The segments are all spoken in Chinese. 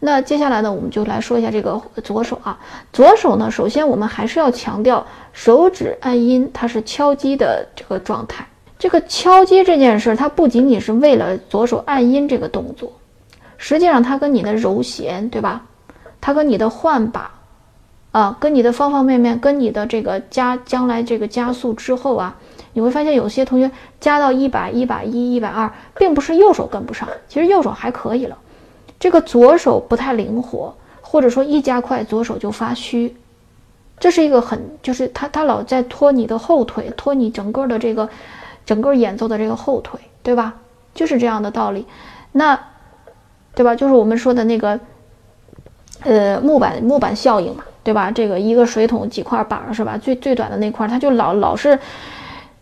那接下来呢，我们就来说一下这个左手啊。左手呢，首先我们还是要强调手指按音，它是敲击的这个状态。这个敲击这件事，它不仅仅是为了左手按音这个动作，实际上它跟你的揉弦，对吧？它跟你的换把，啊，跟你的方方面面，跟你的这个加将来这个加速之后啊，你会发现有些同学加到一百、一百一、一百二，并不是右手跟不上，其实右手还可以了。这个左手不太灵活，或者说一加快左手就发虚，这是一个很就是他他老在拖你的后腿，拖你整个的这个整个演奏的这个后腿，对吧？就是这样的道理。那对吧？就是我们说的那个呃木板木板效应嘛，对吧？这个一个水桶几块板是吧？最最短的那块，它就老老是。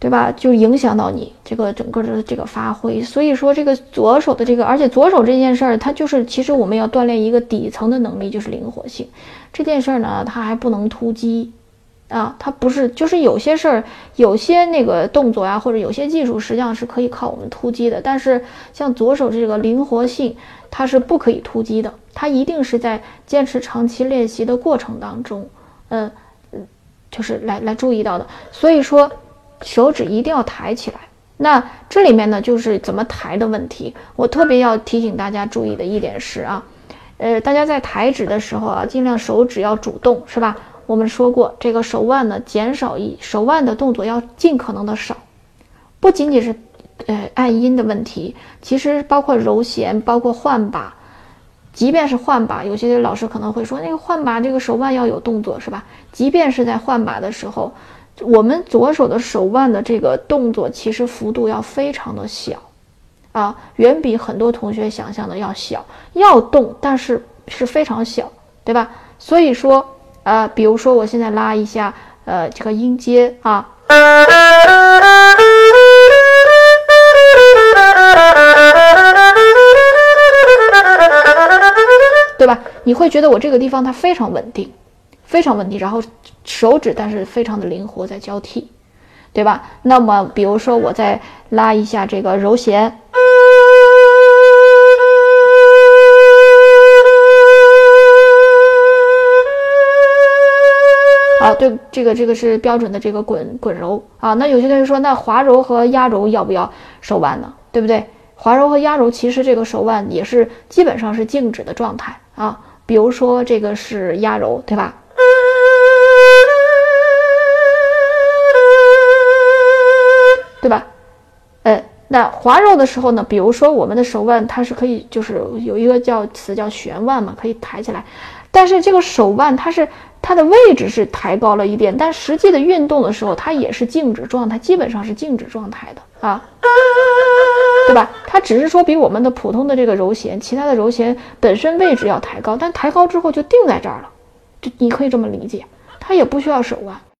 对吧？就影响到你这个整个的这个发挥。所以说，这个左手的这个，而且左手这件事儿，它就是其实我们要锻炼一个底层的能力，就是灵活性。这件事儿呢，它还不能突击啊，它不是，就是有些事儿，有些那个动作呀，或者有些技术，实际上是可以靠我们突击的。但是像左手这个灵活性，它是不可以突击的，它一定是在坚持长期练习的过程当中，嗯嗯，就是来来注意到的。所以说。手指一定要抬起来，那这里面呢就是怎么抬的问题。我特别要提醒大家注意的一点是啊，呃，大家在抬指的时候啊，尽量手指要主动，是吧？我们说过，这个手腕呢减少一手腕的动作要尽可能的少，不仅仅是呃按音的问题，其实包括揉弦，包括换把，即便是换把，有些老师可能会说那个换把这个手腕要有动作，是吧？即便是在换把的时候。我们左手的手腕的这个动作，其实幅度要非常的小，啊，远比很多同学想象的要小。要动，但是是非常小，对吧？所以说，呃，比如说我现在拉一下，呃，这个音阶啊，对吧？你会觉得我这个地方它非常稳定。非常稳定，然后手指但是非常的灵活，在交替，对吧？那么比如说我再拉一下这个揉弦，啊，对，这个这个是标准的这个滚滚揉啊。那有些同学说，那滑揉和压揉要不要手腕呢？对不对？滑揉和压揉其实这个手腕也是基本上是静止的状态啊。比如说这个是压揉，对吧？对吧？呃，那滑揉的时候呢，比如说我们的手腕它是可以，就是有一个叫词叫旋腕嘛，可以抬起来。但是这个手腕它是它的位置是抬高了一点，但实际的运动的时候它也是静止状态，基本上是静止状态的啊，对吧？它只是说比我们的普通的这个揉弦，其他的揉弦本身位置要抬高，但抬高之后就定在这儿了，就你可以这么理解，它也不需要手腕。